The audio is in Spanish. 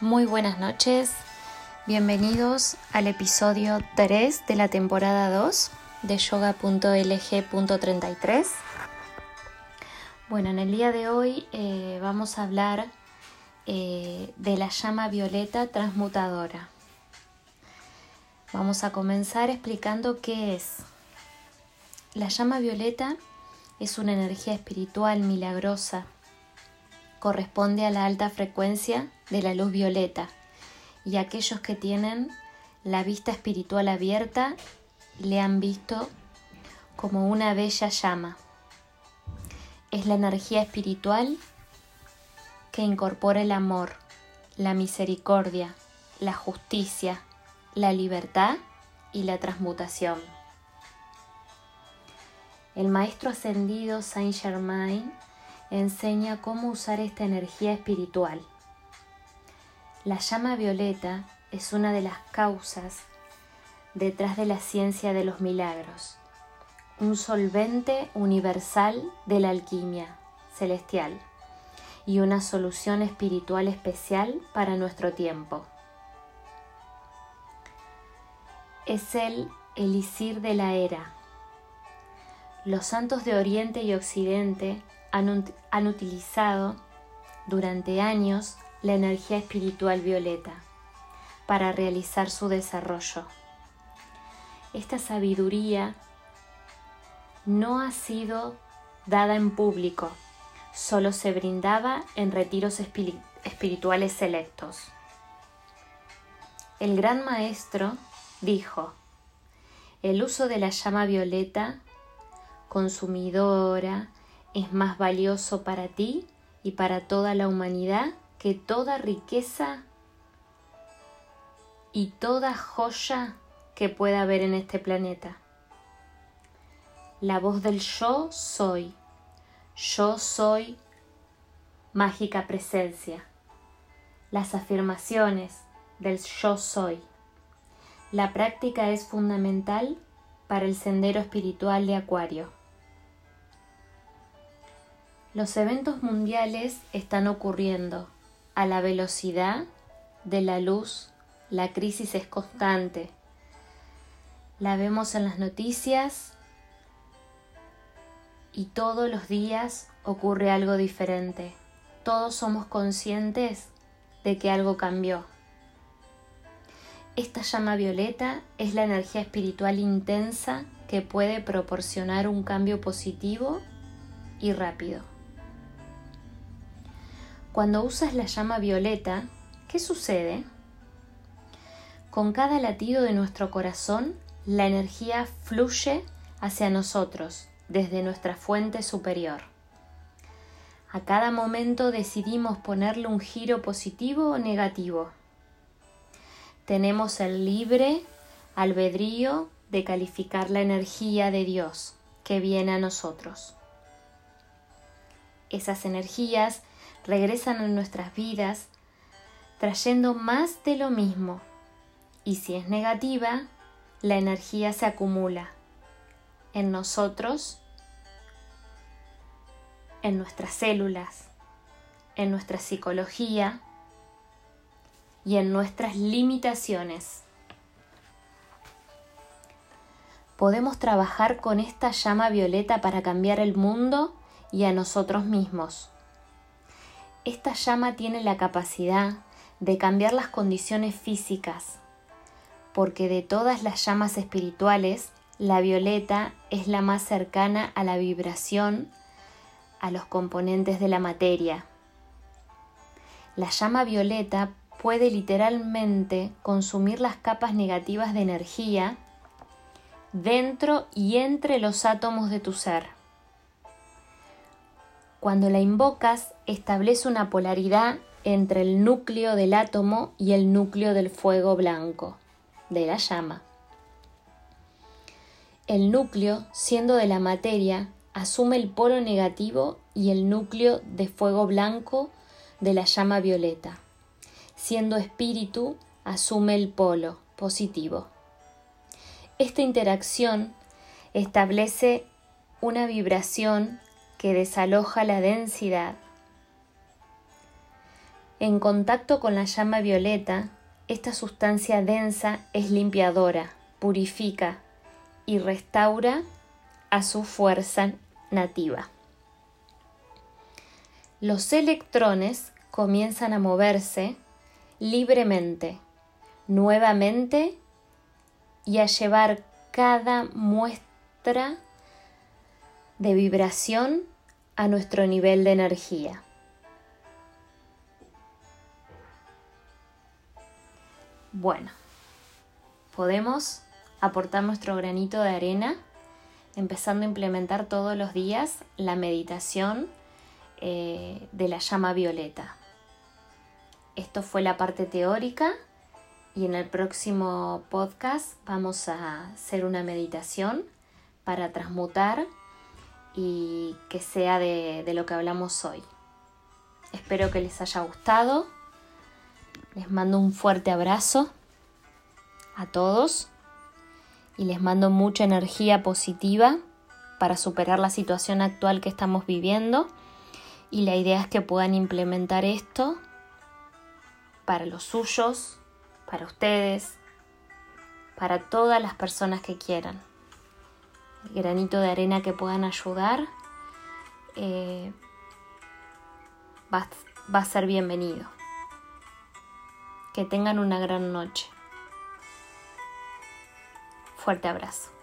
Muy buenas noches, bienvenidos al episodio 3 de la temporada 2 de yoga.lg.33. Bueno, en el día de hoy eh, vamos a hablar eh, de la llama violeta transmutadora. Vamos a comenzar explicando qué es. La llama violeta es una energía espiritual milagrosa. Corresponde a la alta frecuencia de la luz violeta y aquellos que tienen la vista espiritual abierta le han visto como una bella llama. Es la energía espiritual que incorpora el amor, la misericordia, la justicia, la libertad y la transmutación. El maestro ascendido Saint Germain enseña cómo usar esta energía espiritual. La llama violeta es una de las causas detrás de la ciencia de los milagros, un solvente universal de la alquimia celestial y una solución espiritual especial para nuestro tiempo. Es el elixir de la era. Los santos de Oriente y Occidente han, utilizado durante años la energía espiritual violeta para realizar su desarrollo. Esta sabiduría no ha sido dada en público, solo se brindaba en retiros espirituales selectos. El gran maestro dijo, el uso de la llama violeta consumidora es más valioso para ti y para toda la humanidad que toda riqueza y toda joya que pueda haber en este planeta. La voz del yo soy. Yo soy mágica presencia. Las afirmaciones del yo soy. La práctica es fundamental para el sendero espiritual de Acuario. Los eventos mundiales están ocurriendo a la velocidad de la luz. La crisis es constante. La vemos en las noticias y todos los días ocurre algo diferente. Todos somos conscientes de que algo cambió. Esta llama violeta es la energía espiritual intensa que puede proporcionar un cambio positivo y rápido. Cuando usas la llama violeta, ¿qué sucede? Con cada latido de nuestro corazón, la energía fluye hacia nosotros desde nuestra fuente superior. A cada momento decidimos ponerle un giro positivo o negativo. Tenemos el libre albedrío de calificar la energía de Dios que viene a nosotros. Esas energías regresan a nuestras vidas trayendo más de lo mismo. Y si es negativa, la energía se acumula en nosotros, en nuestras células, en nuestra psicología y en nuestras limitaciones. Podemos trabajar con esta llama violeta para cambiar el mundo y a nosotros mismos. Esta llama tiene la capacidad de cambiar las condiciones físicas, porque de todas las llamas espirituales, la violeta es la más cercana a la vibración, a los componentes de la materia. La llama violeta puede literalmente consumir las capas negativas de energía dentro y entre los átomos de tu ser. Cuando la invocas, establece una polaridad entre el núcleo del átomo y el núcleo del fuego blanco, de la llama. El núcleo, siendo de la materia, asume el polo negativo y el núcleo de fuego blanco de la llama violeta. Siendo espíritu, asume el polo positivo. Esta interacción establece una vibración que desaloja la densidad. En contacto con la llama violeta, esta sustancia densa es limpiadora, purifica y restaura a su fuerza nativa. Los electrones comienzan a moverse libremente, nuevamente y a llevar cada muestra de vibración a nuestro nivel de energía. Bueno, podemos aportar nuestro granito de arena empezando a implementar todos los días la meditación eh, de la llama violeta. Esto fue la parte teórica y en el próximo podcast vamos a hacer una meditación para transmutar y que sea de, lo que hablamos hoy. Espero que les haya gustado. Les mando un fuerte abrazo a todos y les mando mucha energía positiva para superar la situación actual que estamos viviendo y la idea es que puedan implementar esto para los suyos, para ustedes, para todas las personas que quieran. Granito de arena que puedan ayudar eh, va, va a ser bienvenido. Que tengan una gran noche. Fuerte abrazo.